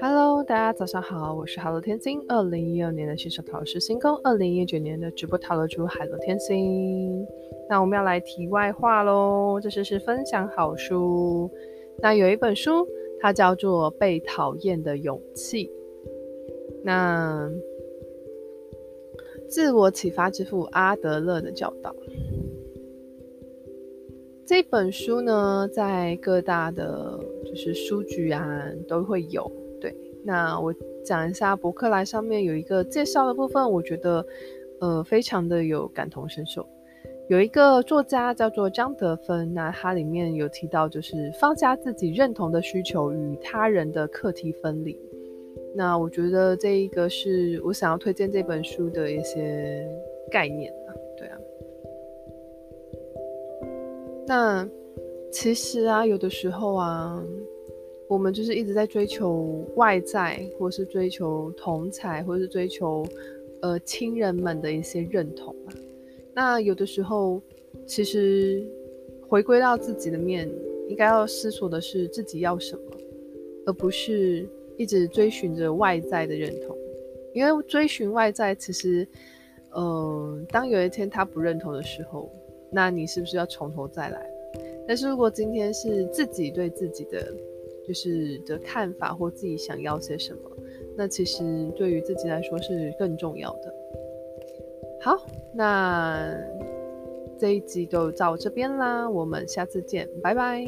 Hello，大家早上好，我是海螺天星。二零一二年的新手塔罗师星空，二零一九年的直播塔罗主海螺天星。那我们要来题外话喽，这是是分享好书。那有一本书，它叫做《被讨厌的勇气》。那自我启发之父阿德勒的教导。这本书呢，在各大的就是书局啊都会有。对，那我讲一下博客来上面有一个介绍的部分，我觉得呃非常的有感同身受。有一个作家叫做张德芬，那他里面有提到，就是放下自己认同的需求与他人的课题分离。那我觉得这一个是我想要推荐这本书的一些概念啊，对啊。那其实啊，有的时候啊，我们就是一直在追求外在，或是追求同才，或是追求呃亲人们的一些认同啊。那有的时候，其实回归到自己的面，应该要思索的是自己要什么，而不是一直追寻着外在的认同。因为追寻外在，其实，嗯、呃，当有一天他不认同的时候，那你是不是要从头再来？但是如果今天是自己对自己的就是的看法，或自己想要些什么，那其实对于自己来说是更重要的。好，那这一集就到这边啦，我们下次见，拜拜。